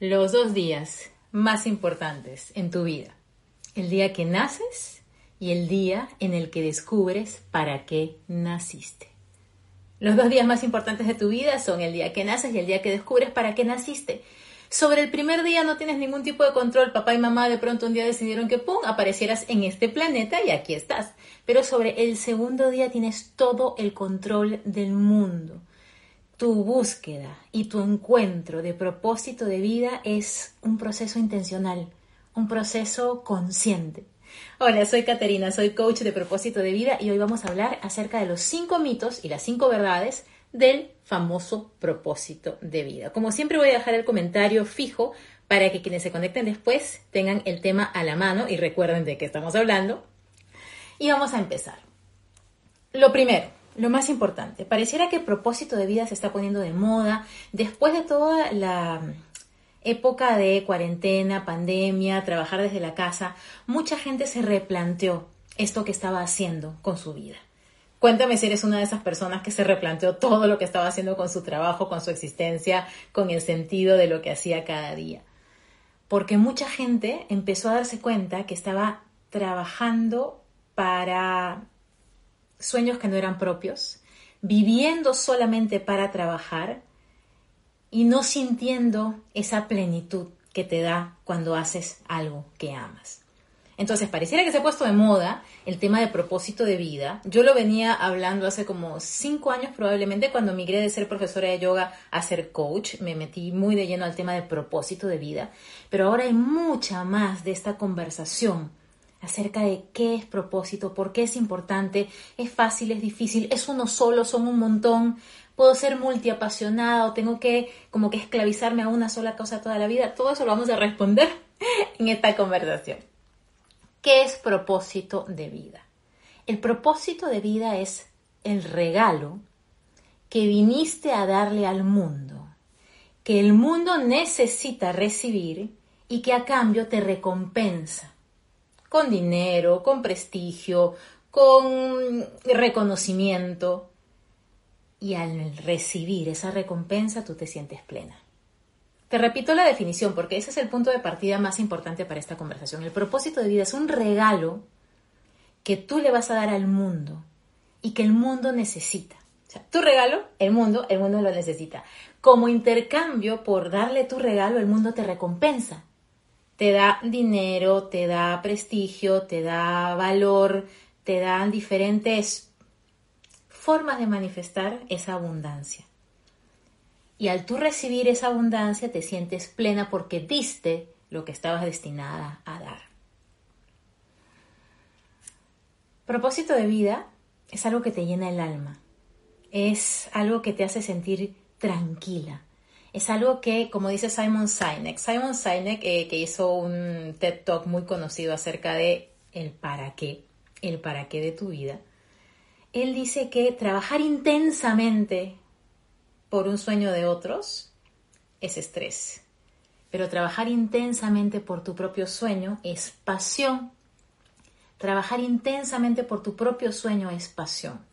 los dos días más importantes en tu vida. El día que naces y el día en el que descubres para qué naciste. Los dos días más importantes de tu vida son el día que naces y el día que descubres para qué naciste. Sobre el primer día no tienes ningún tipo de control. Papá y mamá de pronto un día decidieron que, ¡pum!, aparecieras en este planeta y aquí estás. Pero sobre el segundo día tienes todo el control del mundo tu búsqueda y tu encuentro de propósito de vida es un proceso intencional, un proceso consciente. Hola, soy Caterina, soy coach de propósito de vida y hoy vamos a hablar acerca de los cinco mitos y las cinco verdades del famoso propósito de vida. Como siempre voy a dejar el comentario fijo para que quienes se conecten después tengan el tema a la mano y recuerden de qué estamos hablando. Y vamos a empezar. Lo primero, lo más importante, pareciera que el propósito de vida se está poniendo de moda después de toda la época de cuarentena, pandemia, trabajar desde la casa, mucha gente se replanteó esto que estaba haciendo con su vida. Cuéntame si eres una de esas personas que se replanteó todo lo que estaba haciendo con su trabajo, con su existencia, con el sentido de lo que hacía cada día. Porque mucha gente empezó a darse cuenta que estaba trabajando para sueños que no eran propios, viviendo solamente para trabajar y no sintiendo esa plenitud que te da cuando haces algo que amas. Entonces, pareciera que se ha puesto de moda el tema de propósito de vida. Yo lo venía hablando hace como cinco años probablemente cuando migré de ser profesora de yoga a ser coach. Me metí muy de lleno al tema de propósito de vida. Pero ahora hay mucha más de esta conversación acerca de qué es propósito, por qué es importante, es fácil, es difícil, es uno solo, son un montón, puedo ser multiapasionada o tengo que como que esclavizarme a una sola cosa toda la vida. Todo eso lo vamos a responder en esta conversación. ¿Qué es propósito de vida? El propósito de vida es el regalo que viniste a darle al mundo, que el mundo necesita recibir y que a cambio te recompensa con dinero, con prestigio, con reconocimiento. Y al recibir esa recompensa tú te sientes plena. Te repito la definición porque ese es el punto de partida más importante para esta conversación. El propósito de vida es un regalo que tú le vas a dar al mundo y que el mundo necesita. O sea, tu regalo, el mundo, el mundo lo necesita. Como intercambio por darle tu regalo, el mundo te recompensa te da dinero, te da prestigio, te da valor, te dan diferentes formas de manifestar esa abundancia. Y al tú recibir esa abundancia te sientes plena porque diste lo que estabas destinada a dar. Propósito de vida es algo que te llena el alma, es algo que te hace sentir tranquila, es algo que, como dice Simon Sinek, Simon Sinek eh, que hizo un TED Talk muy conocido acerca de el para qué, el para qué de tu vida, él dice que trabajar intensamente por un sueño de otros es estrés, pero trabajar intensamente por tu propio sueño es pasión. Trabajar intensamente por tu propio sueño es pasión.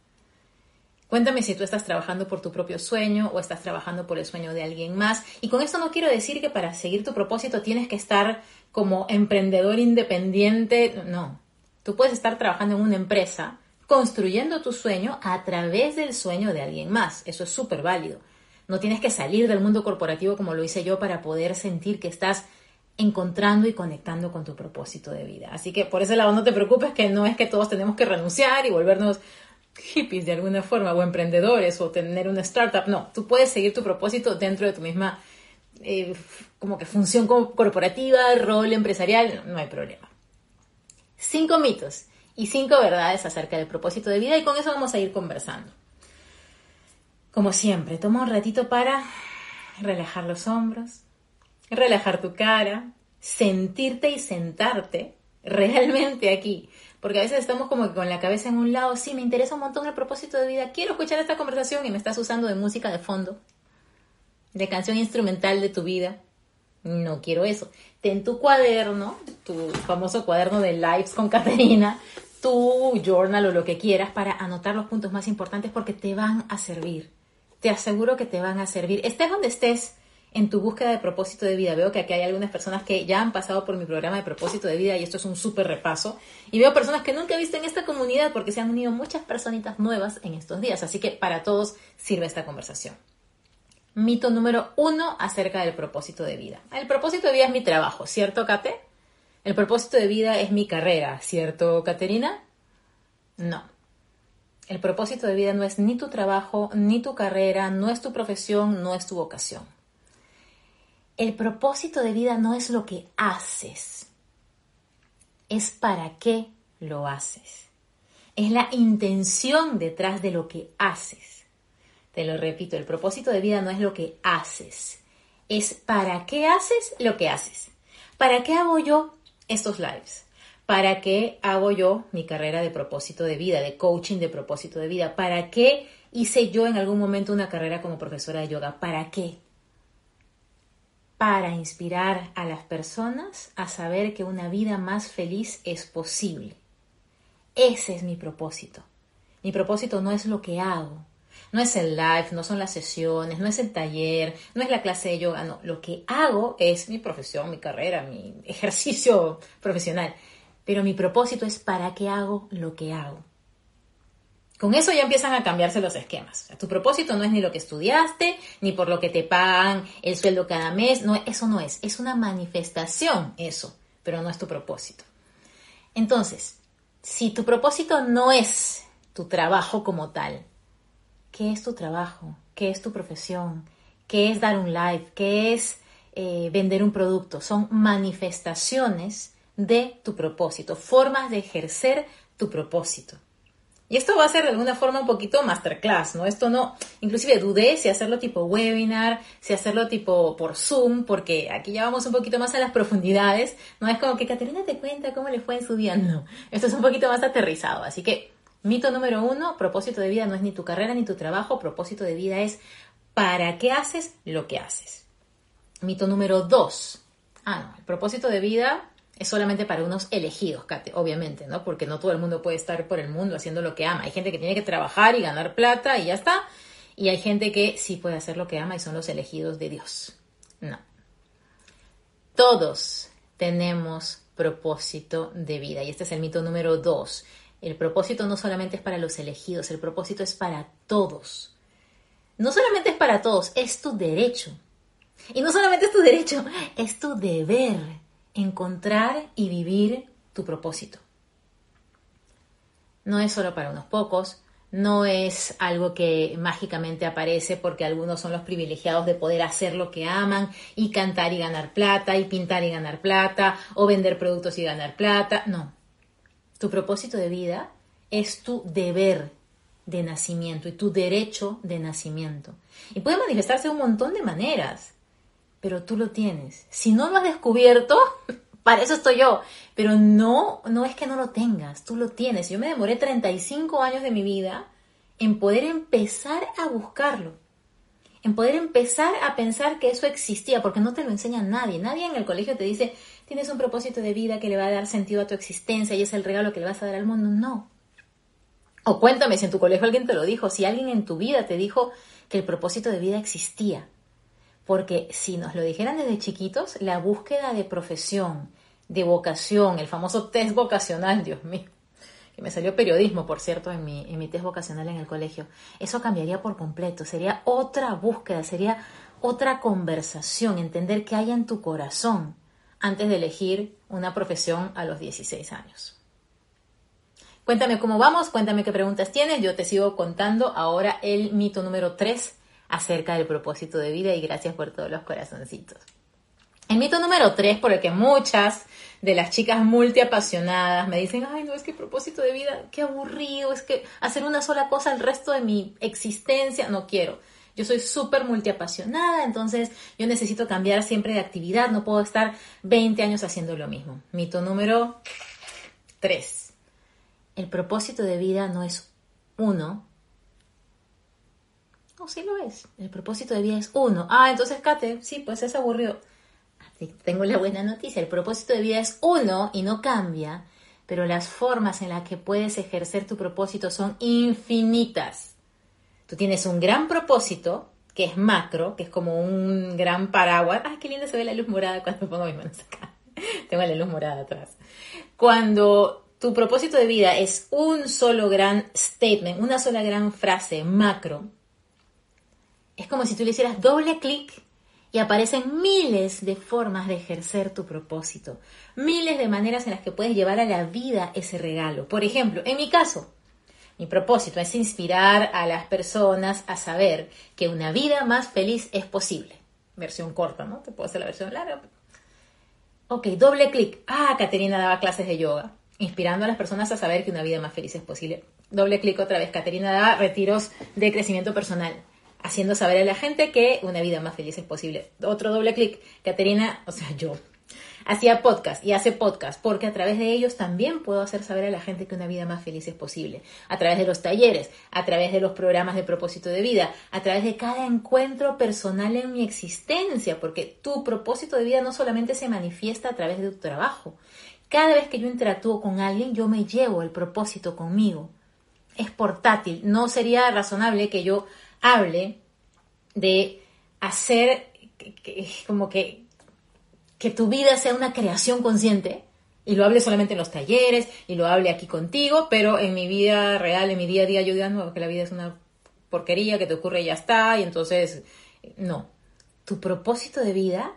Cuéntame si tú estás trabajando por tu propio sueño o estás trabajando por el sueño de alguien más. Y con esto no quiero decir que para seguir tu propósito tienes que estar como emprendedor independiente. No, tú puedes estar trabajando en una empresa construyendo tu sueño a través del sueño de alguien más. Eso es súper válido. No tienes que salir del mundo corporativo como lo hice yo para poder sentir que estás encontrando y conectando con tu propósito de vida. Así que por ese lado no te preocupes que no es que todos tenemos que renunciar y volvernos hippies de alguna forma o emprendedores o tener una startup. No, tú puedes seguir tu propósito dentro de tu misma eh, como que función corporativa, rol empresarial, no hay problema. Cinco mitos y cinco verdades acerca del propósito de vida y con eso vamos a ir conversando. Como siempre, toma un ratito para relajar los hombros, relajar tu cara, sentirte y sentarte realmente aquí porque a veces estamos como que con la cabeza en un lado, sí, me interesa un montón el propósito de vida, quiero escuchar esta conversación y me estás usando de música de fondo, de canción instrumental de tu vida. No quiero eso. Ten tu cuaderno, tu famoso cuaderno de lives con Caterina, tu journal o lo que quieras para anotar los puntos más importantes porque te van a servir. Te aseguro que te van a servir. Estés donde estés, en tu búsqueda de propósito de vida. Veo que aquí hay algunas personas que ya han pasado por mi programa de propósito de vida y esto es un súper repaso. Y veo personas que nunca he visto en esta comunidad porque se han unido muchas personitas nuevas en estos días. Así que para todos sirve esta conversación. Mito número uno acerca del propósito de vida. El propósito de vida es mi trabajo, ¿cierto, Kate? El propósito de vida es mi carrera, ¿cierto, Caterina? No. El propósito de vida no es ni tu trabajo, ni tu carrera, no es tu profesión, no es tu vocación. El propósito de vida no es lo que haces, es para qué lo haces. Es la intención detrás de lo que haces. Te lo repito, el propósito de vida no es lo que haces, es para qué haces lo que haces. ¿Para qué hago yo estos lives? ¿Para qué hago yo mi carrera de propósito de vida, de coaching de propósito de vida? ¿Para qué hice yo en algún momento una carrera como profesora de yoga? ¿Para qué? Para inspirar a las personas a saber que una vida más feliz es posible. Ese es mi propósito. Mi propósito no es lo que hago, no es el live, no son las sesiones, no es el taller, no es la clase de yoga, no. Lo que hago es mi profesión, mi carrera, mi ejercicio profesional. Pero mi propósito es para qué hago lo que hago. Con eso ya empiezan a cambiarse los esquemas. tu propósito no es ni lo que estudiaste, ni por lo que te pagan el sueldo cada mes. No, eso no es. Es una manifestación eso, pero no es tu propósito. Entonces, si tu propósito no es tu trabajo como tal, ¿qué es tu trabajo? ¿Qué es tu profesión? ¿Qué es dar un live? ¿Qué es eh, vender un producto? Son manifestaciones de tu propósito, formas de ejercer tu propósito. Y esto va a ser de alguna forma un poquito masterclass, ¿no? Esto no, inclusive dudé si hacerlo tipo webinar, si hacerlo tipo por Zoom, porque aquí ya vamos un poquito más a las profundidades. No es como que Caterina te cuenta cómo le fue en su día, no. Esto es un poquito más aterrizado. Así que, mito número uno, propósito de vida no es ni tu carrera ni tu trabajo, propósito de vida es para qué haces lo que haces. Mito número dos. Ah, no, el propósito de vida es solamente para unos elegidos, obviamente, ¿no? Porque no todo el mundo puede estar por el mundo haciendo lo que ama. Hay gente que tiene que trabajar y ganar plata y ya está. Y hay gente que sí puede hacer lo que ama y son los elegidos de Dios. No. Todos tenemos propósito de vida. Y este es el mito número dos. El propósito no solamente es para los elegidos, el propósito es para todos. No solamente es para todos, es tu derecho. Y no solamente es tu derecho, es tu deber encontrar y vivir tu propósito. No es solo para unos pocos, no es algo que mágicamente aparece porque algunos son los privilegiados de poder hacer lo que aman y cantar y ganar plata y pintar y ganar plata o vender productos y ganar plata. No. Tu propósito de vida es tu deber de nacimiento y tu derecho de nacimiento. Y puede manifestarse de un montón de maneras pero tú lo tienes. Si no lo has descubierto, para eso estoy yo. Pero no, no es que no lo tengas, tú lo tienes. Yo me demoré 35 años de mi vida en poder empezar a buscarlo, en poder empezar a pensar que eso existía, porque no te lo enseña nadie. Nadie en el colegio te dice, tienes un propósito de vida que le va a dar sentido a tu existencia y es el regalo que le vas a dar al mundo. No. O cuéntame si en tu colegio alguien te lo dijo, si alguien en tu vida te dijo que el propósito de vida existía. Porque si nos lo dijeran desde chiquitos, la búsqueda de profesión, de vocación, el famoso test vocacional, Dios mío, que me salió periodismo, por cierto, en mi, en mi test vocacional en el colegio, eso cambiaría por completo, sería otra búsqueda, sería otra conversación, entender qué hay en tu corazón antes de elegir una profesión a los 16 años. Cuéntame cómo vamos, cuéntame qué preguntas tienes, yo te sigo contando ahora el mito número 3 acerca del propósito de vida y gracias por todos los corazoncitos. El mito número tres, por el que muchas de las chicas multiapasionadas me dicen, ay, no, es que propósito de vida, qué aburrido, es que hacer una sola cosa el resto de mi existencia, no quiero. Yo soy súper multiapasionada, entonces yo necesito cambiar siempre de actividad, no puedo estar 20 años haciendo lo mismo. Mito número tres. El propósito de vida no es uno, no, sí lo es. El propósito de vida es uno. Ah, entonces, Kate, sí, pues es aburrido. tengo la buena noticia. El propósito de vida es uno y no cambia, pero las formas en las que puedes ejercer tu propósito son infinitas. Tú tienes un gran propósito que es macro, que es como un gran paraguas. ¡Ay, qué linda se ve la luz morada cuando pongo mis manos acá! Tengo la luz morada atrás. Cuando tu propósito de vida es un solo gran statement, una sola gran frase macro, es como si tú le hicieras doble clic y aparecen miles de formas de ejercer tu propósito, miles de maneras en las que puedes llevar a la vida ese regalo. Por ejemplo, en mi caso, mi propósito es inspirar a las personas a saber que una vida más feliz es posible. Versión corta, ¿no? Te puedo hacer la versión larga. Ok, doble clic. Ah, Caterina daba clases de yoga, inspirando a las personas a saber que una vida más feliz es posible. Doble clic otra vez. Caterina daba retiros de crecimiento personal, haciendo saber a la gente que una vida más feliz es posible. Otro doble clic. Caterina, o sea, yo, hacía podcast y hace podcast porque a través de ellos también puedo hacer saber a la gente que una vida más feliz es posible. A través de los talleres, a través de los programas de propósito de vida, a través de cada encuentro personal en mi existencia, porque tu propósito de vida no solamente se manifiesta a través de tu trabajo. Cada vez que yo interactúo con alguien, yo me llevo el propósito conmigo. Es portátil. No sería razonable que yo hable de hacer como que que tu vida sea una creación consciente y lo hable solamente en los talleres y lo hable aquí contigo, pero en mi vida real, en mi día a día, yo digo, no, que la vida es una porquería, que te ocurre y ya está, y entonces, no. Tu propósito de vida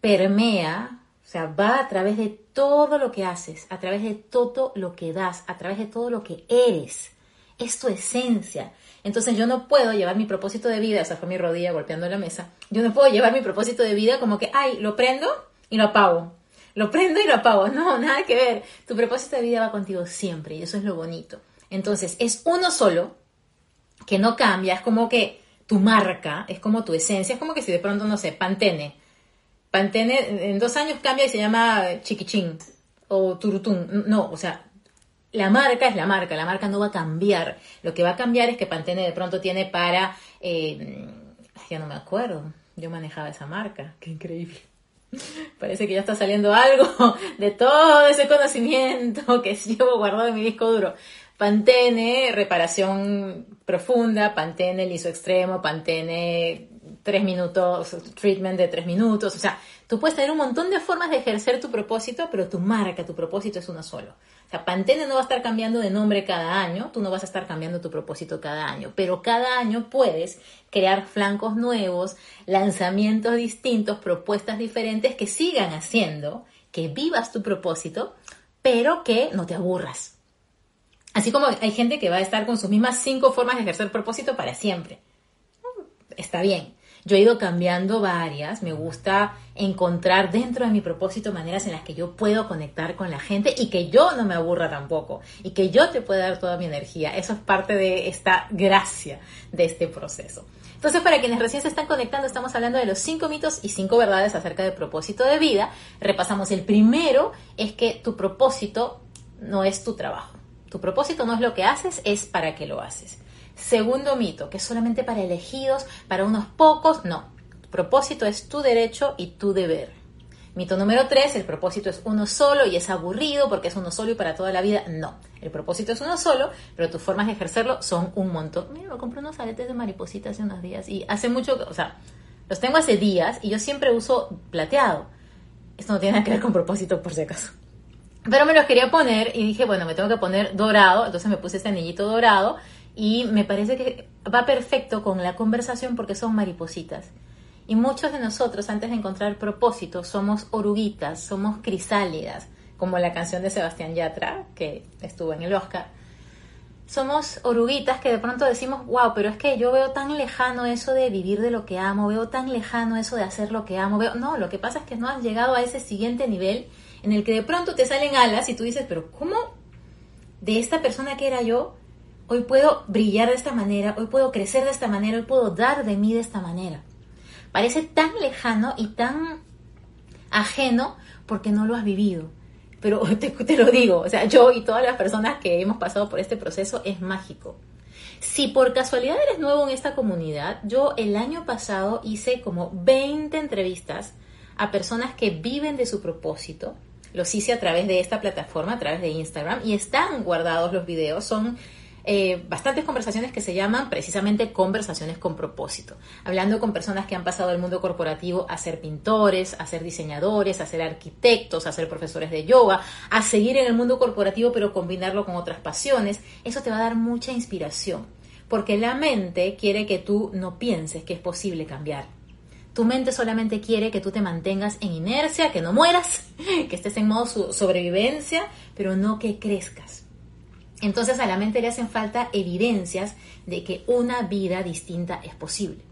permea, o sea, va a través de todo lo que haces, a través de todo lo que das, a través de todo lo que eres. Es tu esencia. Entonces yo no puedo llevar mi propósito de vida, esa fue mi rodilla golpeando la mesa, yo no puedo llevar mi propósito de vida como que, ay, lo prendo y lo apago. Lo prendo y lo apago. No, nada que ver. Tu propósito de vida va contigo siempre y eso es lo bonito. Entonces es uno solo que no cambia, es como que tu marca, es como tu esencia, es como que si de pronto, no sé, Pantene. Pantene en dos años cambia y se llama Chiquichín o Turutún. No, o sea, la marca es la marca, la marca no va a cambiar. Lo que va a cambiar es que Pantene de pronto tiene para, eh, ya no me acuerdo, yo manejaba esa marca, qué increíble. Parece que ya está saliendo algo de todo ese conocimiento que llevo guardado en mi disco duro. Pantene, reparación profunda, Pantene, liso extremo, Pantene, tres minutos, treatment de tres minutos. O sea, tú puedes tener un montón de formas de ejercer tu propósito, pero tu marca, tu propósito es uno solo. O sea, Pantene no va a estar cambiando de nombre cada año, tú no vas a estar cambiando tu propósito cada año, pero cada año puedes crear flancos nuevos, lanzamientos distintos, propuestas diferentes que sigan haciendo que vivas tu propósito, pero que no te aburras. Así como hay gente que va a estar con sus mismas cinco formas de ejercer propósito para siempre. Está bien. Yo he ido cambiando varias, me gusta encontrar dentro de mi propósito maneras en las que yo puedo conectar con la gente y que yo no me aburra tampoco y que yo te pueda dar toda mi energía. Eso es parte de esta gracia de este proceso. Entonces, para quienes recién se están conectando, estamos hablando de los cinco mitos y cinco verdades acerca del propósito de vida. Repasamos el primero, es que tu propósito no es tu trabajo. Tu propósito no es lo que haces, es para qué lo haces. Segundo mito, que es solamente para elegidos, para unos pocos. No, propósito es tu derecho y tu deber. Mito número tres, el propósito es uno solo y es aburrido porque es uno solo y para toda la vida. No, el propósito es uno solo, pero tus formas de ejercerlo son un montón. Mira, me compré unos aretes de mariposita hace unos días y hace mucho, o sea, los tengo hace días y yo siempre uso plateado. Esto no tiene nada que ver con propósito por si acaso. Pero me los quería poner y dije, bueno, me tengo que poner dorado, entonces me puse este anillito dorado y me parece que va perfecto con la conversación porque son maripositas. Y muchos de nosotros, antes de encontrar propósito, somos oruguitas, somos crisálidas, como la canción de Sebastián Yatra, que estuvo en el Oscar. Somos oruguitas que de pronto decimos, wow, pero es que yo veo tan lejano eso de vivir de lo que amo, veo tan lejano eso de hacer lo que amo, veo... No, lo que pasa es que no has llegado a ese siguiente nivel en el que de pronto te salen alas y tú dices, pero ¿cómo de esta persona que era yo Hoy puedo brillar de esta manera, hoy puedo crecer de esta manera, hoy puedo dar de mí de esta manera. Parece tan lejano y tan ajeno porque no lo has vivido. Pero te, lo digo, o sea, yo y todas las personas que hemos pasado por este proceso es mágico. Si por casualidad eres nuevo en esta comunidad, yo el año pasado hice como 20 entrevistas a personas que viven de su propósito. Los hice a través de esta plataforma, a través de Instagram, y están guardados los videos. Son eh, bastantes conversaciones que se llaman precisamente conversaciones con propósito, hablando con personas que han pasado del mundo corporativo a ser pintores, a ser diseñadores, a ser arquitectos, a ser profesores de yoga, a seguir en el mundo corporativo pero combinarlo con otras pasiones. Eso te va a dar mucha inspiración, porque la mente quiere que tú no pienses que es posible cambiar. Tu mente solamente quiere que tú te mantengas en inercia, que no mueras, que estés en modo sobrevivencia, pero no que crezcas. Entonces a la mente le hacen falta evidencias de que una vida distinta es posible.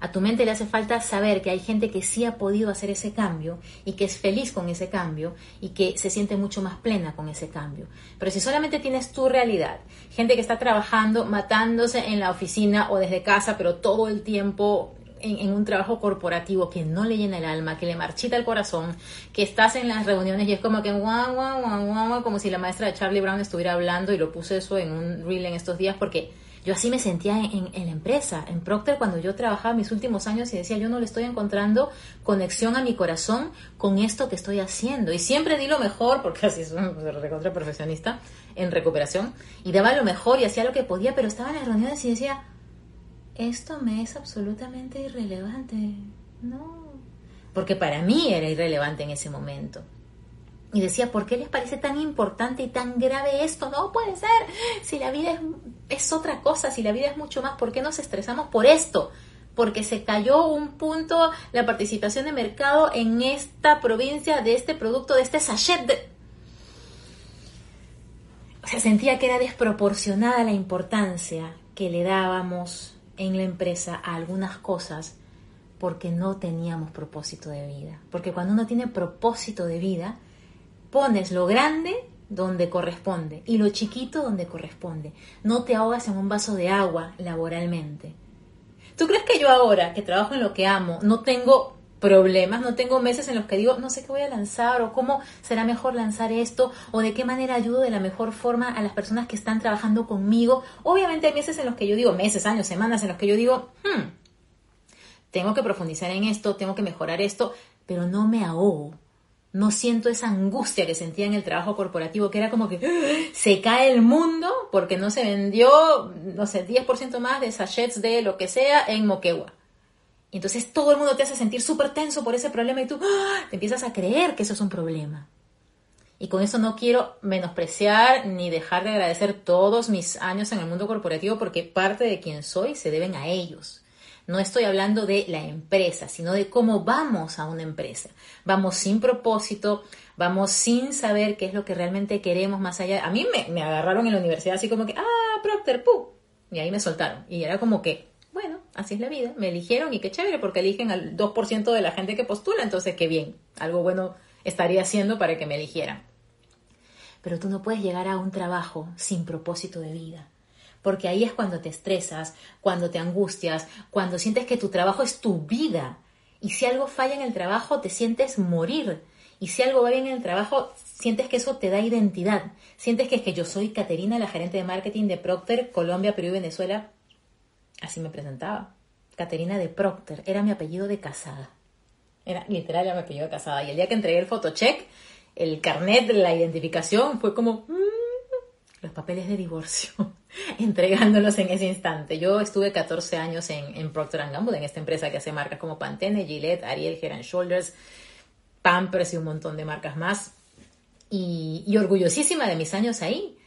A tu mente le hace falta saber que hay gente que sí ha podido hacer ese cambio y que es feliz con ese cambio y que se siente mucho más plena con ese cambio. Pero si solamente tienes tu realidad, gente que está trabajando, matándose en la oficina o desde casa, pero todo el tiempo en, un trabajo corporativo que no le llena el alma, que le marchita el corazón, que estás en las reuniones y es como que guau, guau, guau, guau, como si la maestra de Charlie Brown estuviera hablando y lo puse eso en un reel en estos días porque yo así me sentía en, en, la empresa, en Procter, cuando yo trabajaba mis últimos años y decía, yo no le estoy encontrando conexión a mi corazón con esto que estoy haciendo. Y siempre di lo mejor, porque así soy recontra profesionista en recuperación, y daba lo mejor y hacía lo que podía, pero estaba en las reuniones y decía, esto me es absolutamente irrelevante. No, porque para mí era irrelevante en ese momento. Y decía, ¿por qué les parece tan importante y tan grave esto? No puede ser. Si la vida es, es, otra cosa, si la vida es mucho más, ¿por qué nos estresamos por esto? Porque se cayó un punto la participación de mercado en esta provincia de este producto, de este sachet. O sea, sentía que era desproporcionada la importancia que le dábamos en la empresa a algunas cosas porque no teníamos propósito de vida. Porque cuando uno tiene propósito de vida, pones lo grande donde corresponde y lo chiquito donde corresponde. No te ahogas en un vaso de agua laboralmente. ¿Tú crees que yo ahora, que trabajo en lo que amo, no tengo problemas, no tengo meses en los que digo, no sé qué voy a lanzar o cómo será mejor lanzar esto o de qué manera ayudo de la mejor forma a las personas que están trabajando conmigo. Obviamente hay meses en los que yo digo, meses, años, semanas en los que yo digo, hmm, tengo que profundizar en esto, tengo que mejorar esto, pero no me ahogo. No siento esa angustia que sentía en el trabajo corporativo, que era como que ¡ah! se cae el mundo porque no se vendió, no sé, 10% más de sachets de lo que sea en Moquegua entonces todo el mundo te hace sentir súper tenso por ese problema y tú ¡ah! te empiezas a creer que eso es un problema. Y con eso no quiero menospreciar ni dejar de agradecer todos mis años en el mundo corporativo porque parte de quien soy se deben a ellos. No estoy hablando de la empresa, sino de cómo vamos a una empresa. Vamos sin propósito, vamos sin saber qué es lo que realmente queremos más allá. A mí me, me agarraron en la universidad así como que, ah, Procter, pu. Y ahí me soltaron. Y era como que, así es la vida, me eligieron y qué chévere porque eligen al 2% de la gente que postula, entonces qué bien, algo bueno estaría haciendo para que me eligieran. Pero tú no puedes llegar a un trabajo sin propósito de vida, porque ahí es cuando te estresas, cuando te angustias, cuando sientes que tu trabajo es tu vida. Y si algo falla en el trabajo, te sientes morir. Y si algo va bien en el trabajo, sientes que eso te da identidad. Sientes que es que yo soy Caterina, la gerente de marketing de Procter, Colombia, Perú y Venezuela. Así me presentaba. Caterina de Procter, era mi apellido de casada. Era literal era mi apellido de casada. Y el día que entregué el photocheck, el carnet la identificación fue como mm, los papeles de divorcio, entregándolos en ese instante. Yo estuve 14 años en, en Procter Gamble, en esta empresa que hace marcas como Pantene, Gillette, Ariel, Head Shoulders, Pampers y un montón de marcas más. y orgullosísima de mis años ahí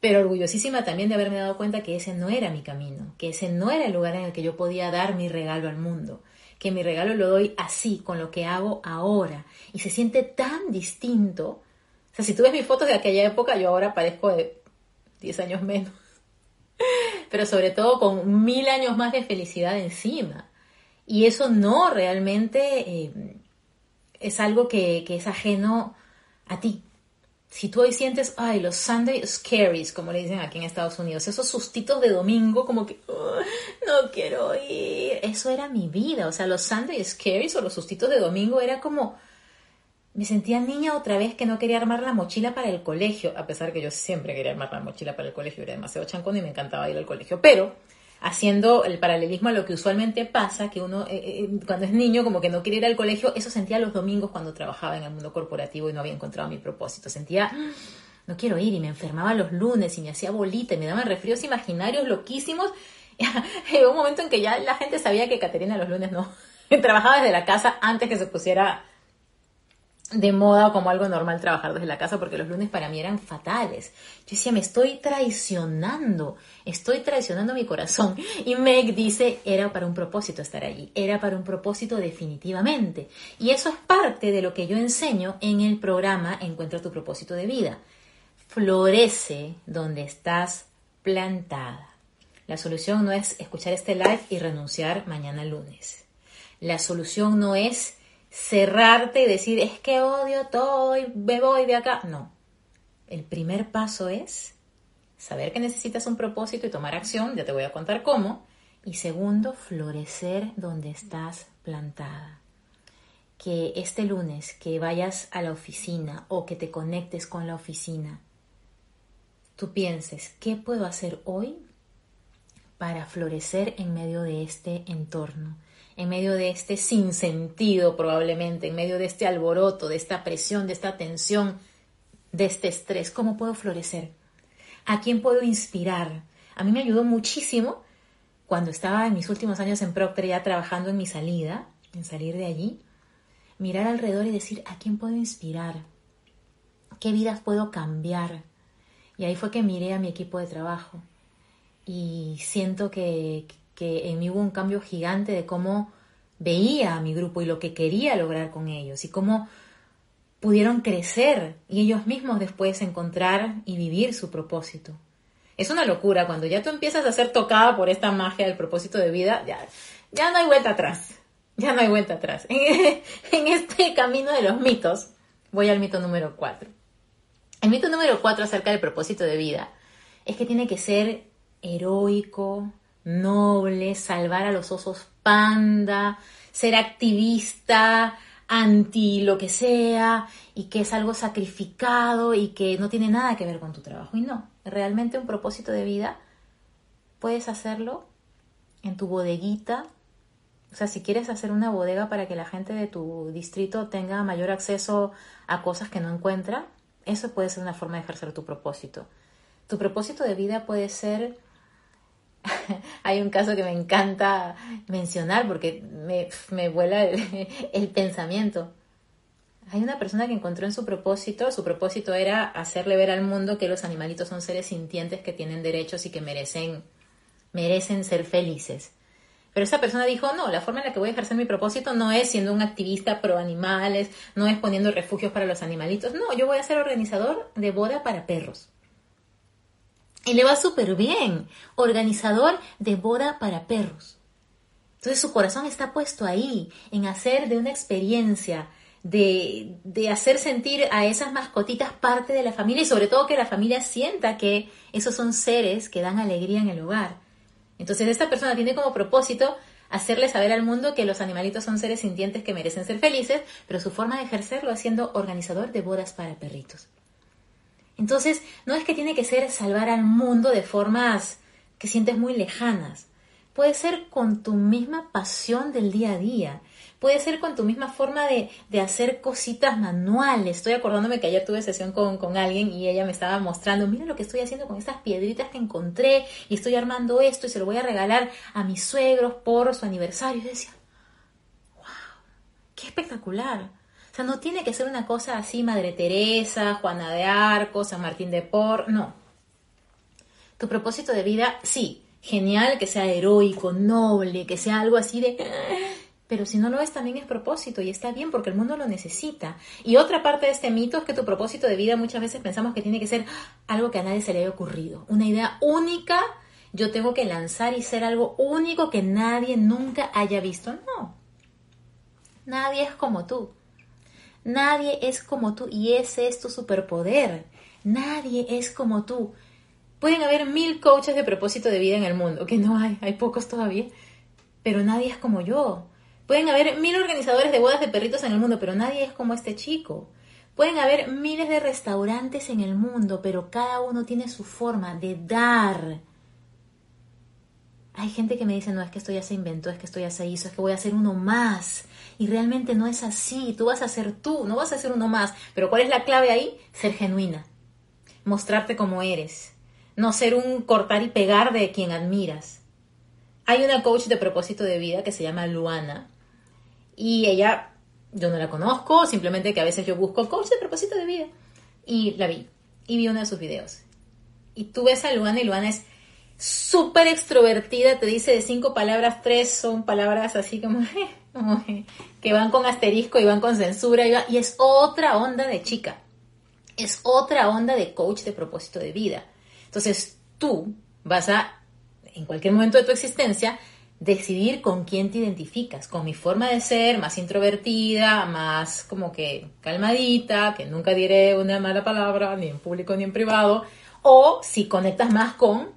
pero orgullosísima también de haberme dado cuenta que ese no era mi camino, que ese no era el lugar en el que yo podía dar mi regalo al mundo, que mi regalo lo doy así, con lo que hago ahora, y se siente tan distinto. O sea, si tú ves mis fotos de aquella época, yo ahora parezco de 10 años menos, pero sobre todo con mil años más de felicidad encima. Y eso no realmente eh, es algo que, que es ajeno a ti, si tú hoy sientes, ay, los Sunday Scaries, como le dicen aquí en Estados Unidos, esos sustitos de domingo, como que, no quiero ir, eso era mi vida, o sea, los Sunday Scaries o los sustitos de domingo era como, me sentía niña otra vez que no quería armar la mochila para el colegio, a pesar que yo siempre quería armar la mochila para el colegio, era demasiado chancón y me encantaba ir al colegio, pero haciendo el paralelismo a lo que usualmente pasa, que uno eh, eh, cuando es niño como que no quiere ir al colegio, eso sentía los domingos cuando trabajaba en el mundo corporativo y no había encontrado mi propósito. Sentía no quiero ir y me enfermaba los lunes y me hacía bolita y me daban resfríos imaginarios loquísimos. Llegó un momento en que ya la gente sabía que Caterina los lunes no trabajaba desde la casa antes que se pusiera de moda como algo normal trabajar desde la casa porque los lunes para mí eran fatales. Yo decía, me estoy traicionando, estoy traicionando mi corazón. Y Meg dice, era para un propósito estar allí, era para un propósito definitivamente. Y eso es parte de lo que yo enseño en el programa Encuentra tu propósito de vida. Florece donde estás plantada. La solución no es escuchar este live y renunciar mañana lunes. La solución no es cerrarte y decir, es que odio todo y me voy de acá. No. El primer paso es saber que necesitas un propósito y tomar acción, ya te voy a contar cómo. Y segundo, florecer donde estás plantada. Que este lunes que vayas a la oficina o que te conectes con la oficina, tú pienses, ¿qué puedo hacer hoy para florecer en medio de este entorno? En medio de este sinsentido probablemente, en medio de este alboroto, de esta presión, de esta tensión, de este estrés, ¿cómo puedo florecer? ¿A quién puedo inspirar? A mí me ayudó muchísimo cuando estaba en mis últimos años en Procter ya trabajando en mi salida, en salir de allí, mirar alrededor y decir, ¿a quién puedo inspirar? ¿Qué vidas puedo cambiar? Y ahí fue que miré a mi equipo de trabajo y siento que, que en mí hubo un cambio gigante de cómo veía a mi grupo y lo que quería lograr con ellos y cómo pudieron crecer y ellos mismos después encontrar y vivir su propósito. Es una locura cuando ya tú empiezas a ser tocada por esta magia del propósito de vida, ya, ya no hay vuelta atrás, ya no hay vuelta atrás. En, este camino de los mitos, voy al mito número 4. El mito número 4 acerca del propósito de vida es que tiene que ser heroico, noble, salvar a los osos panda, ser activista, anti lo que sea, y que es algo sacrificado y que no tiene nada que ver con tu trabajo. Y no, realmente un propósito de vida puedes hacerlo en tu bodeguita. O sea, si quieres hacer una bodega para que la gente de tu distrito tenga mayor acceso a cosas que no encuentra, eso puede ser una forma de ejercer tu propósito. Tu propósito de vida puede ser hay un caso que me encanta mencionar porque me, vuela el, pensamiento. Hay una persona que encontró en su propósito, su propósito era hacerle ver al mundo que los animalitos son seres sintientes que tienen derechos y que merecen, merecen ser felices. Pero esa persona dijo, no, la forma en la que voy a ejercer mi propósito no es siendo un activista pro animales, no es poniendo refugios para los animalitos, no, yo voy a ser organizador de boda para perros. Y le va súper bien, organizador de boda para perros. Entonces su corazón está puesto ahí, en hacer de una experiencia, de, de, hacer sentir a esas mascotitas parte de la familia y sobre todo que la familia sienta que esos son seres que dan alegría en el hogar. Entonces esta persona tiene como propósito hacerle saber al mundo que los animalitos son seres sintientes que merecen ser felices, pero su forma de ejercerlo es siendo organizador de bodas para perritos. Entonces, no es que tiene que ser salvar al mundo de formas que sientes muy lejanas. Puede ser con tu misma pasión del día a día. Puede ser con tu misma forma de, hacer cositas manuales. Estoy acordándome que ayer tuve sesión con, con, alguien y ella me estaba mostrando, mira lo que estoy haciendo con estas piedritas que encontré y estoy armando esto y se lo voy a regalar a mis suegros por su aniversario. Y decía, wow, qué espectacular sea, no tiene que ser una cosa así, Madre Teresa, Juana de Arco, San Martín de Por, no. Tu propósito de vida, sí, genial, que sea heroico, noble, que sea algo así de... Pero si no lo es, también es propósito y está bien porque el mundo lo necesita. Y otra parte de este mito es que tu propósito de vida muchas veces pensamos que tiene que ser algo que a nadie se le haya ocurrido, una idea única. Yo tengo que lanzar y ser algo único que nadie nunca haya visto. No. Nadie es como tú. Nadie es como tú y ese es tu superpoder. Nadie es como tú. Pueden haber mil coaches de propósito de vida en el mundo, que no hay, hay pocos todavía, pero nadie es como yo. Pueden haber mil organizadores de bodas de perritos en el mundo, pero nadie es como este chico. Pueden haber miles de restaurantes en el mundo, pero cada uno tiene su forma de dar. Hay gente que me dice, no, es que esto ya se inventó, es que esto ya se hizo, es que voy a hacer uno más. Y realmente no es así, tú vas a ser tú, no vas a ser uno más. Pero ¿cuál es la clave ahí? Ser genuina. mostrarte como eres, no ser un cortar y pegar de quien admiras. Hay una coach de propósito de vida que se llama Luana y ella, yo no la conozco, simplemente que a veces yo busco coach de propósito de vida y la vi y vi uno de sus videos. Y tú ves a Luana y Luana es súper extrovertida, te dice de cinco palabras, tres son palabras así como, que van con asterisco y van con censura y, es otra onda de chica, es otra onda de coach de propósito de vida. Entonces tú vas a, en cualquier momento de tu existencia, decidir con quién te identificas, con mi forma de ser, más introvertida, más como que calmadita, que nunca diré una mala palabra, ni en público ni en privado, o si conectas más con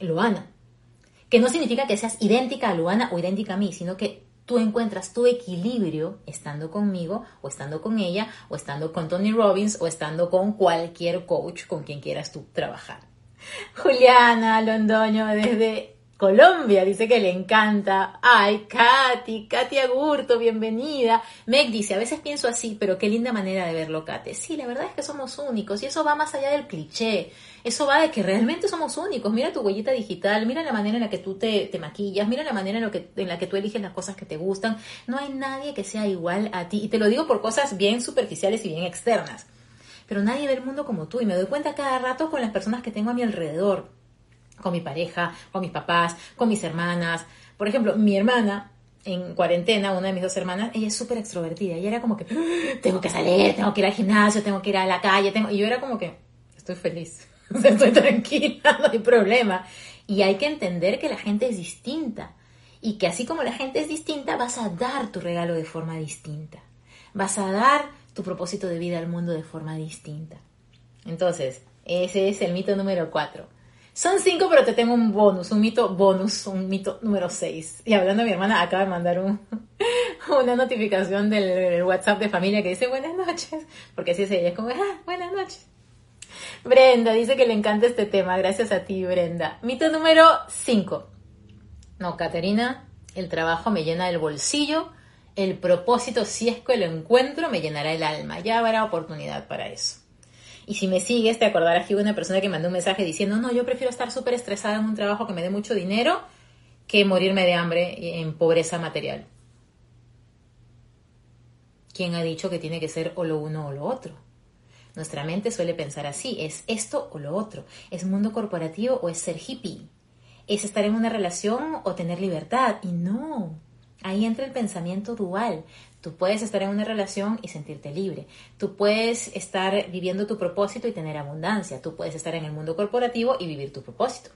Luana. Que no significa que seas idéntica a Luana o idéntica a mí, sino que tú encuentras tu equilibrio estando conmigo o estando con ella o estando con Tony Robbins o estando con cualquier coach con quien quieras tú trabajar. Juliana Londoño desde Colombia, dice que le encanta. Ay, Katy, Katy Agurto, bienvenida. Meg dice, a veces pienso así, pero qué linda manera de verlo, Katy. Sí, la verdad es que somos únicos y eso va más allá del cliché. Eso va de que realmente somos únicos. Mira tu huellita digital, mira la manera en la que tú te, maquillas, mira la manera en, lo que, en la que tú eliges las cosas que te gustan. No hay nadie que sea igual a ti. Y te lo digo por cosas bien superficiales y bien externas. Pero nadie ve el mundo como tú y me doy cuenta cada rato con las personas que tengo a mi alrededor con mi pareja, con mis papás, con mis hermanas. Por ejemplo, mi hermana en cuarentena, una de mis dos hermanas, ella es súper extrovertida. Y era como que, ah, tengo que salir, tengo que ir al gimnasio, tengo que ir a la calle. Tengo... Y yo era como que, estoy feliz, estoy tranquila, no hay problema. Y hay que entender que la gente es distinta. Y que así como la gente es distinta, vas a dar tu regalo de forma distinta. Vas a dar tu propósito de vida al mundo de forma distinta. Entonces, ese es el mito número cuatro. Son cinco, pero te tengo un bonus, un mito bonus, un mito número seis. Y hablando de mi hermana, acaba de mandar un, una notificación del, WhatsApp de familia que dice buenas noches, porque así es ella, es como, ah, buenas noches. Brenda dice que le encanta este tema, gracias a ti, Brenda. Mito número cinco. No, Caterina, el trabajo me llena el bolsillo, el propósito, si es que lo encuentro, me llenará el alma. Ya habrá oportunidad para eso. Y si me sigues, te acordarás que hubo una persona que mandó un mensaje diciendo, no, yo prefiero estar súper estresada en un trabajo que me dé mucho dinero que morirme de hambre en pobreza material. ¿Quién ha dicho que tiene que ser o lo uno o lo otro? Nuestra mente suele pensar así, es esto o lo otro, es mundo corporativo o es ser hippie, es estar en una relación o tener libertad. Y no, ahí entra el pensamiento dual. Tú puedes estar en una relación y sentirte libre. Tú puedes estar viviendo tu propósito y tener abundancia. Tú puedes estar en el mundo corporativo y vivir tu propósito.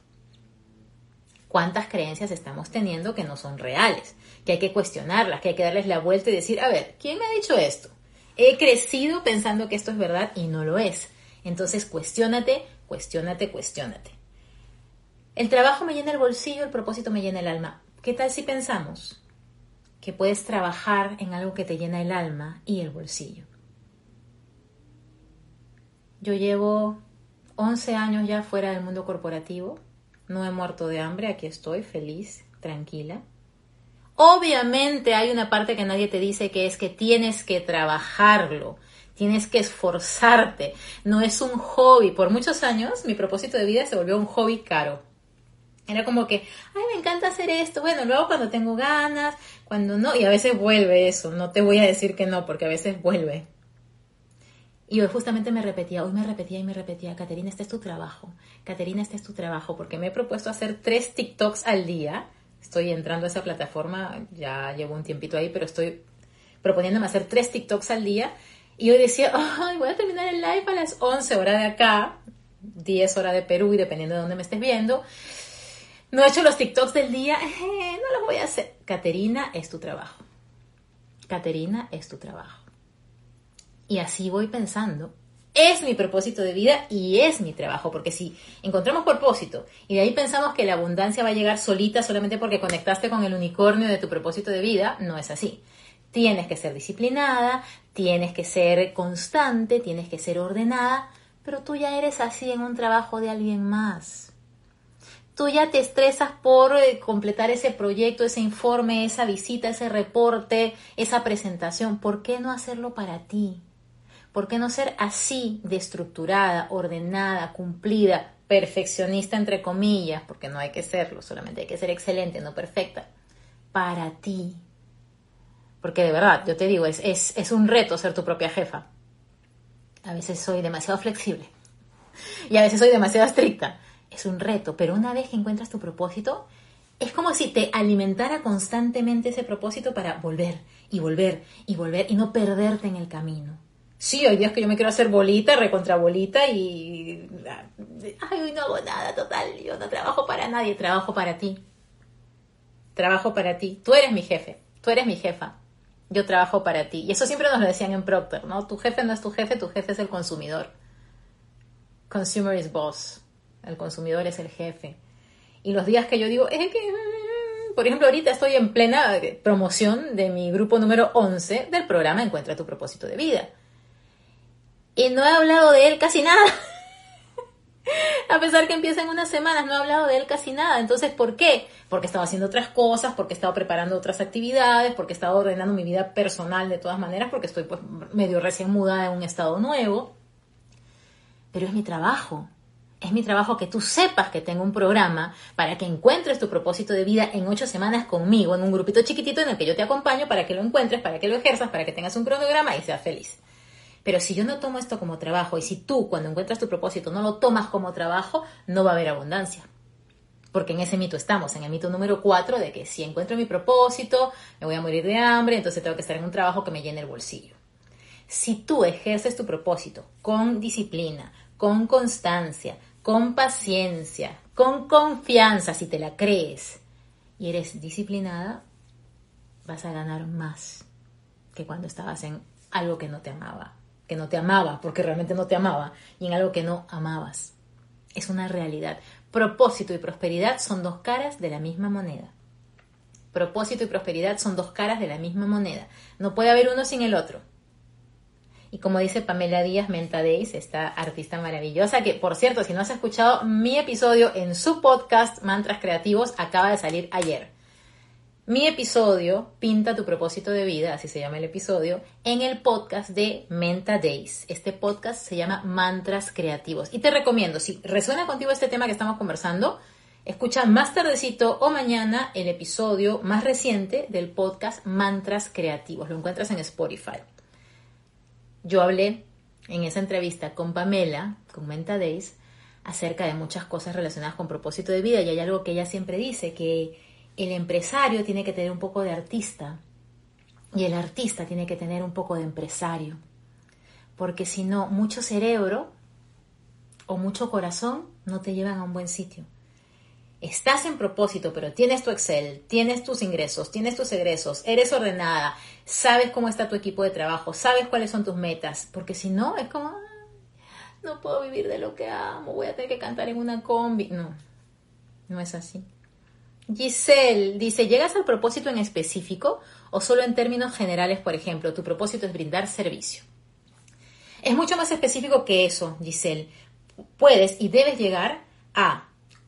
¿Cuántas creencias estamos teniendo que no son reales? Que hay que cuestionarlas, que hay que darles la vuelta y decir, a ver, ¿quién me ha dicho esto? He crecido pensando que esto es verdad y no lo es. Entonces, cuestiónate, cuestiónate, cuestiónate. El trabajo me llena el bolsillo, el propósito me llena el alma. ¿Qué tal si pensamos que puedes trabajar en algo que te llena el alma y el bolsillo. Yo llevo 11 años ya fuera del mundo corporativo, no he muerto de hambre, aquí estoy feliz, tranquila. Obviamente hay una parte que nadie te dice que es que tienes que trabajarlo, tienes que esforzarte, no es un hobby. Por muchos años mi propósito de vida se volvió un hobby caro. Era como que, ay, me encanta hacer esto. Bueno, luego cuando tengo ganas, cuando no, y a veces vuelve eso. No te voy a decir que no, porque a veces vuelve. Y hoy justamente me repetía, hoy me repetía y me repetía, Caterina, este es tu trabajo. Caterina, este es tu trabajo, porque me he propuesto hacer tres TikToks al día. Estoy entrando a esa plataforma, ya llevo un tiempito ahí, pero estoy proponiéndome hacer tres TikToks al día. Y hoy decía, ay, voy a terminar el live a las 11 horas de acá, 10 horas de Perú y dependiendo de dónde me estés viendo. No he hecho los TikToks del día, no los voy a hacer. Caterina, es tu trabajo. Caterina, es tu trabajo. Y así voy pensando. Es mi propósito de vida y es mi trabajo, porque si encontramos propósito y de ahí pensamos que la abundancia va a llegar solita solamente porque conectaste con el unicornio de tu propósito de vida, no es así. Tienes que ser disciplinada, tienes que ser constante, tienes que ser ordenada, pero tú ya eres así en un trabajo de alguien más tú ya te estresas por eh, completar ese proyecto, ese informe, esa visita, ese reporte, esa presentación. ¿Por qué no hacerlo para ti? ¿Por qué no ser así de estructurada, ordenada, cumplida, perfeccionista entre comillas? Porque no hay que serlo, solamente hay que ser excelente, no perfecta. Para ti. Porque de verdad, yo te digo, es, es, un reto ser tu propia jefa. A veces soy demasiado flexible y a veces soy demasiado estricta. Es un reto, pero una vez que encuentras tu propósito, es como si te alimentara constantemente ese propósito para volver y volver y volver y no perderte en el camino. Sí, hoy día es que yo me quiero hacer bolita, recontra bolita y... Ay, no hago nada, total, yo no trabajo para nadie, trabajo para ti. Trabajo para ti. Tú eres mi jefe, tú eres mi jefa. Yo trabajo para ti. Y eso siempre nos lo decían en Procter, ¿no? Tu jefe no es tu jefe, tu jefe es el consumidor. Consumer is boss. El consumidor es el jefe. Y los días que yo digo, es que por ejemplo, ahorita estoy en plena promoción de mi grupo número 11 del programa Encuentra tu propósito de vida y no he hablado de él casi nada. A pesar que empieza en unas semanas, no he hablado de él casi nada. Entonces, ¿por qué? Porque estaba haciendo otras cosas, porque estaba preparando otras actividades, porque estaba ordenando mi vida personal de todas maneras, porque estoy pues medio recién mudada en un estado nuevo. Pero es mi trabajo. Es mi trabajo que tú sepas que tengo un programa para que encuentres tu propósito de vida en ocho semanas conmigo, en un grupito chiquitito en el que yo te acompaño para que lo encuentres, para que lo ejerzas, para que tengas un cronograma y seas feliz. Pero si yo no tomo esto como trabajo y si tú cuando encuentras tu propósito no lo tomas como trabajo, no va a haber abundancia. Porque en ese mito estamos, en el mito número cuatro de que si encuentro mi propósito, me voy a morir de hambre, entonces tengo que estar en un trabajo que me llene el bolsillo. Si tú ejerces tu propósito con disciplina, con constancia, con paciencia, con confianza, si te la crees y eres disciplinada, vas a ganar más que cuando estabas en algo que no te amaba que no te amaba, porque realmente no te amaba, y en algo que no amabas. Es una realidad. Propósito y prosperidad son dos caras de la misma moneda. Propósito y prosperidad son dos caras de la misma moneda. No puede haber uno sin el otro. Y como dice Pamela Díaz Days, esta artista maravillosa, que por cierto, si no has escuchado mi episodio en su podcast Mantras Creativos, acaba de salir ayer mi episodio, Pinta tu propósito de vida, así se llama el episodio, en el podcast de Menta Days. Este podcast se llama Mantras Creativos. Y te recomiendo, si resuena contigo este tema que estamos conversando, escucha más tardecito o mañana el episodio más reciente del podcast Mantras Creativos. Lo encuentras en Spotify. Yo hablé en esa entrevista con Pamela, con Menta Days, acerca de muchas cosas relacionadas con propósito de vida y hay algo que ella siempre dice, que el empresario tiene que tener un poco de artista y el artista tiene que tener un poco de empresario. Porque si no, mucho cerebro o mucho corazón no te llevan a un buen sitio. Estás en propósito, pero tienes tu Excel, tienes tus ingresos, tienes tus egresos, eres ordenada, sabes cómo está tu equipo de trabajo, sabes cuáles son tus metas, porque si no, es como, no puedo vivir de lo que amo, voy a tener que cantar en una combi. No, no es así. Giselle dice, ¿llegas al propósito en específico o solo en términos generales, por ejemplo, tu propósito es brindar servicio? Es mucho más específico que eso, Giselle. Puedes y debes llegar a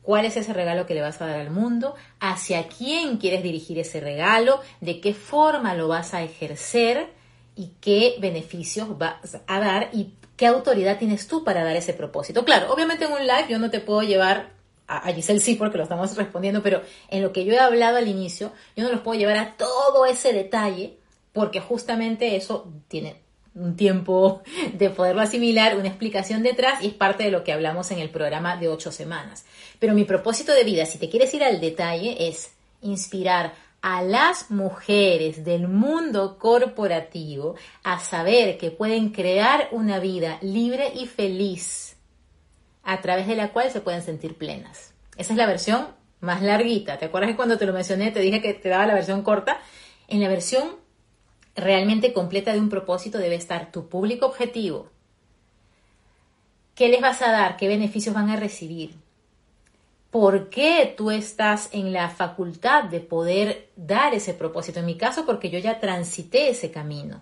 cuál es ese regalo que le vas a dar al mundo, hacia quién quieres dirigir ese regalo, de qué forma lo vas a ejercer y qué beneficios vas a dar y qué autoridad tienes tú para dar ese propósito. Claro, obviamente en un live yo no te puedo llevar a Giselle sí porque lo estamos respondiendo, pero en lo que yo he hablado al inicio, yo no los puedo llevar a todo ese detalle porque justamente eso tiene un tiempo de poderlo asimilar, una explicación detrás y es parte de lo que hablamos en el programa de ocho semanas. Pero mi propósito de vida, si te quieres ir al detalle, es inspirar a las mujeres del mundo corporativo a saber que pueden crear una vida libre y feliz a través de la cual se pueden sentir plenas. Esa es la versión más larguita. ¿Te acuerdas que cuando te lo mencioné te dije que te daba la versión corta? En la versión realmente completa de un propósito debe estar tu público objetivo. ¿Qué les vas a dar? ¿Qué beneficios van a recibir? ¿Por qué tú estás en la facultad de poder dar ese propósito? En mi caso, porque yo ya transité ese camino,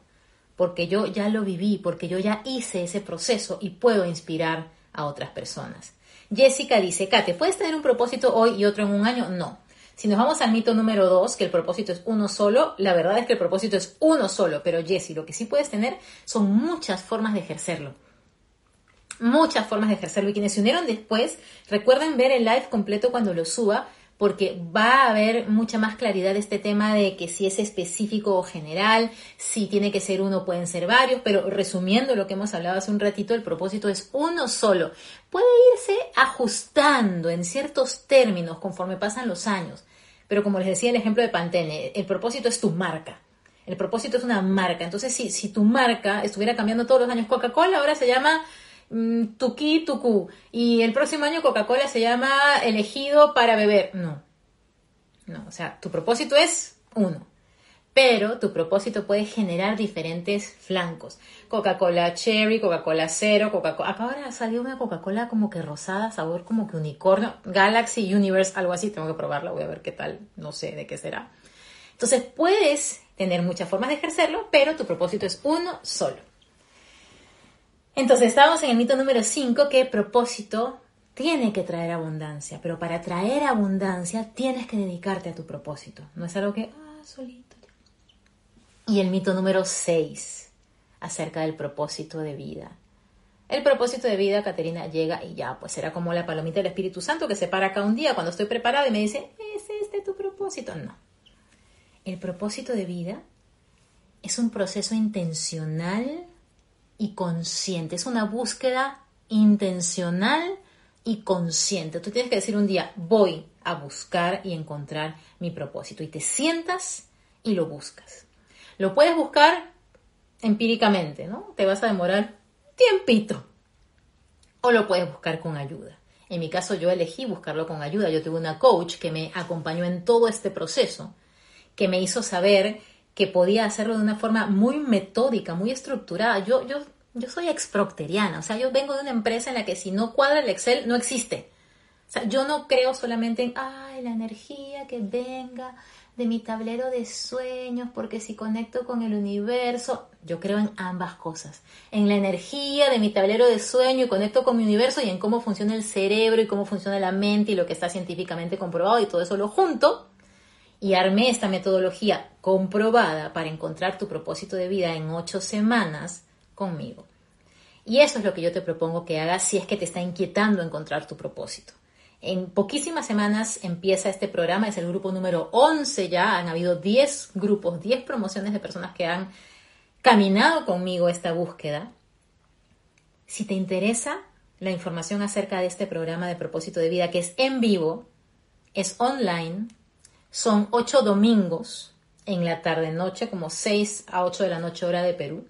porque yo ya lo viví, porque yo ya hice ese proceso y puedo inspirar a otras personas. Jessica dice, Kate, ¿puedes tener un propósito hoy y otro en un año? No. Si nos vamos al mito número dos, que el propósito es uno solo, la verdad es que el propósito es uno solo, pero Jesse, lo que sí puedes tener son muchas formas de ejercerlo. Muchas formas de ejercerlo. Y quienes se unieron después, recuerden ver el live completo cuando lo suba, porque va a haber mucha más claridad de este tema de que si es específico o general, si tiene que ser uno, pueden ser varios, pero resumiendo lo que hemos hablado hace un ratito, el propósito es uno solo. Puede irse ajustando en ciertos términos conforme pasan los años, pero como les decía el ejemplo de Pantene, el propósito es tu marca. El propósito es una marca. Entonces, si, si tu marca estuviera cambiando todos los años, Coca-Cola ahora se llama Mm, tuki tuku y el próximo año Coca-Cola se llama elegido para beber. No. No, o sea, tu propósito es uno. Pero tu propósito puede generar diferentes flancos. Coca-Cola Cherry, Coca-Cola Cero, Coca-Cola. Acá ahora salió una Coca-Cola como que rosada, sabor como que unicornio. Galaxy Universe, algo así. Tengo que probarla, voy a ver qué tal. No sé de qué será. Entonces puedes tener muchas formas de ejercerlo, pero tu propósito es uno solo. Entonces, estamos en el mito número 5, que propósito tiene que traer abundancia, pero para traer abundancia tienes que dedicarte a tu propósito. No es algo que, ah, solito. Y el mito número 6, acerca del propósito de vida. El propósito de vida, Caterina, llega y ya, pues será como la palomita del Espíritu Santo que se para acá un día cuando estoy preparada y me dice, ¿es este tu propósito? No. El propósito de vida es un proceso intencional y consciente. Es una búsqueda intencional y consciente. Tú tienes que decir un día, voy a buscar y encontrar mi propósito. Y te sientas y lo buscas. Lo puedes buscar empíricamente, ¿no? Te vas a demorar tiempito. O lo puedes buscar con ayuda. En mi caso yo elegí buscarlo con ayuda. Yo tuve una coach que me acompañó en todo este proceso, que me hizo saber que podía hacerlo de una forma muy metódica, muy estructurada. Yo, yo, yo soy exprocteriana, o sea, yo vengo de una empresa en la que si no cuadra el Excel no existe. O sea, yo no creo solamente en, ay, la energía que venga de mi tablero de sueños, porque si conecto con el universo, yo creo en ambas cosas, en la energía de mi tablero de sueño y conecto con mi universo y en cómo funciona el cerebro y cómo funciona la mente y lo que está científicamente comprobado y todo eso lo junto y armé esta metodología comprobada para encontrar tu propósito de vida en ocho semanas conmigo. Y eso es lo que yo te propongo que hagas si es que te está inquietando encontrar tu propósito. En poquísimas semanas empieza este programa, es el grupo número 11 ya, han habido 10 grupos, 10 promociones de personas que han caminado conmigo esta búsqueda. Si te interesa la información acerca de este programa de propósito de vida, que es en vivo, es online, son ocho domingos en la tarde-noche, como 6 a 8 de la noche hora de Perú.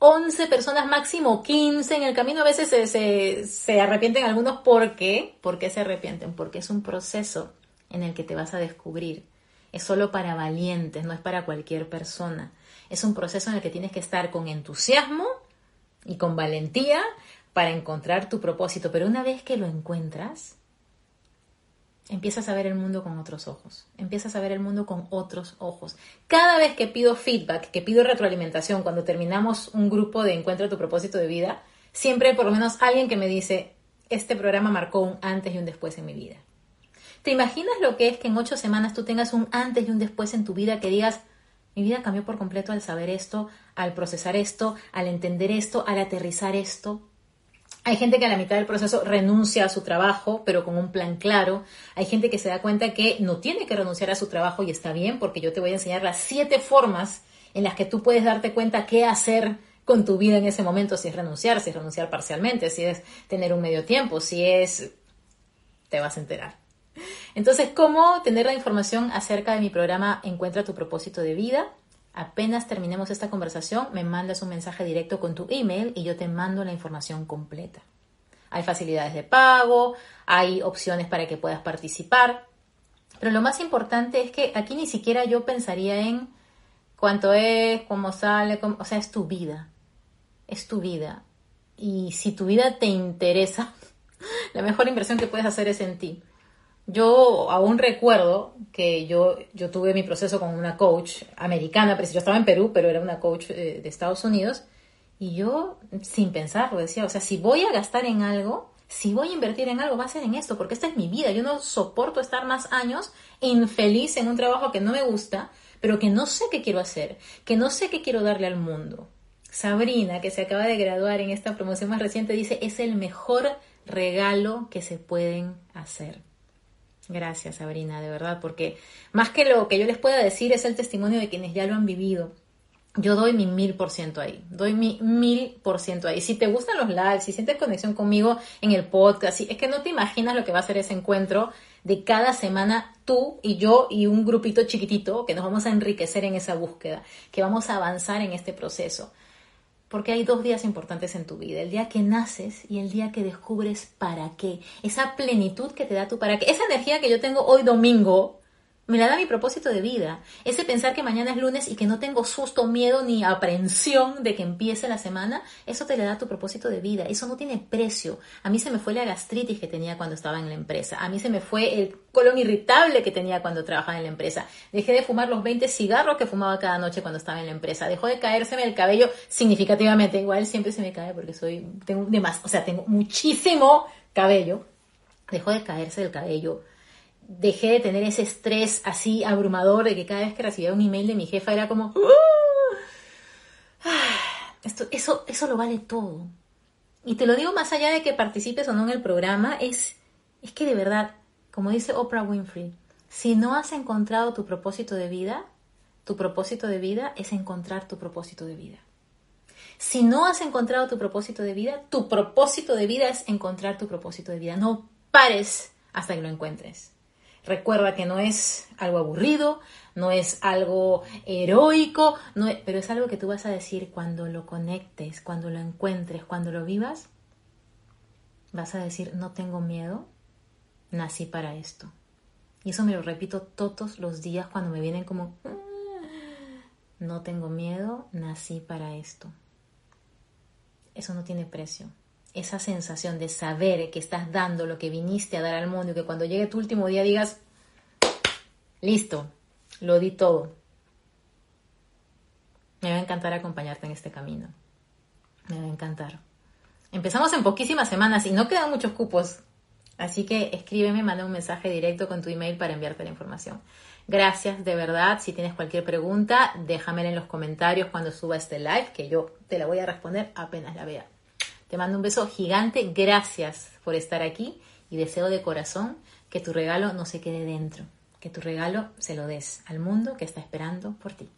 11 personas máximo, 15 en el camino. A veces se, se, arrepienten algunos. ¿Por qué? ¿Por qué se arrepienten? Porque es un proceso en el que te vas a descubrir. Es solo para valientes, no es para cualquier persona. Es un proceso en el que tienes que estar con entusiasmo y con valentía para encontrar tu propósito. Pero una vez que lo encuentras, empiezas a ver el mundo con otros ojos, empiezas a ver el mundo con otros ojos. Cada vez que pido feedback, que pido retroalimentación, cuando terminamos un grupo de encuentro tu propósito de vida, siempre hay por lo menos alguien que me dice, este programa marcó un antes y un después en mi vida. ¿Te imaginas lo que es que en ocho semanas tú tengas un antes y un después en tu vida que digas, mi vida cambió por completo al saber esto, al procesar esto, al entender esto, al aterrizar esto? Hay gente que a la mitad del proceso renuncia a su trabajo, pero con un plan claro. Hay gente que se da cuenta que no tiene que renunciar a su trabajo y está bien porque yo te voy a enseñar las siete formas en las que tú puedes darte cuenta qué hacer con tu vida en ese momento, si es renunciar, si es renunciar parcialmente, si es tener un medio tiempo, si es... te vas a enterar. Entonces, ¿cómo tener la información acerca de mi programa Encuentra tu propósito de vida? Apenas terminemos esta conversación, me mandas un mensaje directo con tu email y yo te mando la información completa. Hay facilidades de pago, hay opciones para que puedas participar, pero lo más importante es que aquí ni siquiera yo pensaría en cuánto es, cómo sale, o sea, es tu vida, es tu vida. Y si tu vida te interesa, la mejor inversión que puedes hacer es en ti. Yo aún recuerdo que yo, yo tuve mi proceso con una coach americana, pero yo estaba en Perú, pero era una coach eh, de Estados Unidos, y yo sin pensarlo decía, o sea, si voy a gastar en algo, Si voy a invertir en algo, va a ser en esto, porque esta es mi vida. Yo no soporto estar más años infeliz en un trabajo que no me gusta, pero que no sé qué quiero hacer, que no sé qué quiero darle al mundo. Sabrina, que se acaba de graduar en esta promoción más reciente, dice, es el mejor regalo que se pueden hacer. Gracias, Sabrina, de verdad, porque más que lo que yo les pueda decir es el testimonio de quienes ya lo han vivido. Yo doy mi mil por ciento ahí, doy mi mil por ciento ahí. Si te gustan los lives, si sientes conexión conmigo en el podcast, es que no te imaginas lo que va a ser ese encuentro de cada semana tú y yo y un grupito chiquitito que nos vamos a enriquecer en esa búsqueda, que vamos a avanzar en este proceso. Porque hay dos días importantes en tu vida, el día que naces y el día que descubres para qué. Esa plenitud que te da tu para qué. Esa energía que yo tengo hoy domingo, me la da mi propósito de vida. Ese pensar que mañana es lunes y que no tengo susto, miedo ni aprensión de que empiece la semana, eso te le da tu propósito de vida. Eso no tiene precio. A mí se me fue la gastritis que tenía cuando estaba en la empresa. A mí se me fue el colon irritable que tenía cuando trabajaba en la empresa. Dejé de fumar los 20 cigarros que fumaba cada noche cuando estaba en la empresa. Dejó de caérseme el cabello significativamente. Igual siempre se me cae porque soy, tengo de más, o sea, tengo muchísimo cabello. Dejó de caerse el cabello dejé de tener ese estrés así abrumador de que cada vez que recibía un email de mi jefa era como, ah, esto, eso, eso lo vale todo. Y te lo digo más allá de que participes o no en el programa, es, es que de verdad, como dice Oprah Winfrey, si no has encontrado tu propósito de vida, tu propósito de vida es encontrar tu propósito de vida. Si no has encontrado tu propósito de vida, tu propósito de vida es encontrar tu propósito de vida. No pares hasta que lo encuentres. Recuerda que no es algo aburrido, no es algo heroico, no pero es algo que tú vas a decir cuando lo conectes, cuando lo encuentres, cuando lo vivas. Vas a decir, no tengo miedo, nací para esto. Y eso me lo repito todos los días cuando me vienen como, no tengo miedo, nací para esto. Eso no tiene precio esa sensación de saber que estás dando lo que viniste a dar al mundo y que cuando llegue tu último día digas, listo, lo di todo. Me va a encantar acompañarte en este camino. Me va a encantar. Empezamos en poquísimas semanas y no quedan muchos cupos. Así que escríbeme, manda un mensaje directo con tu email para enviarte la información. Gracias de verdad. Si tienes cualquier pregunta, déjamela en los comentarios cuando suba este live, que yo te la voy a responder apenas la vea. Te mando un beso gigante, gracias por estar aquí y deseo de corazón que tu regalo no se quede dentro, que tu regalo se lo des al mundo que está esperando por ti.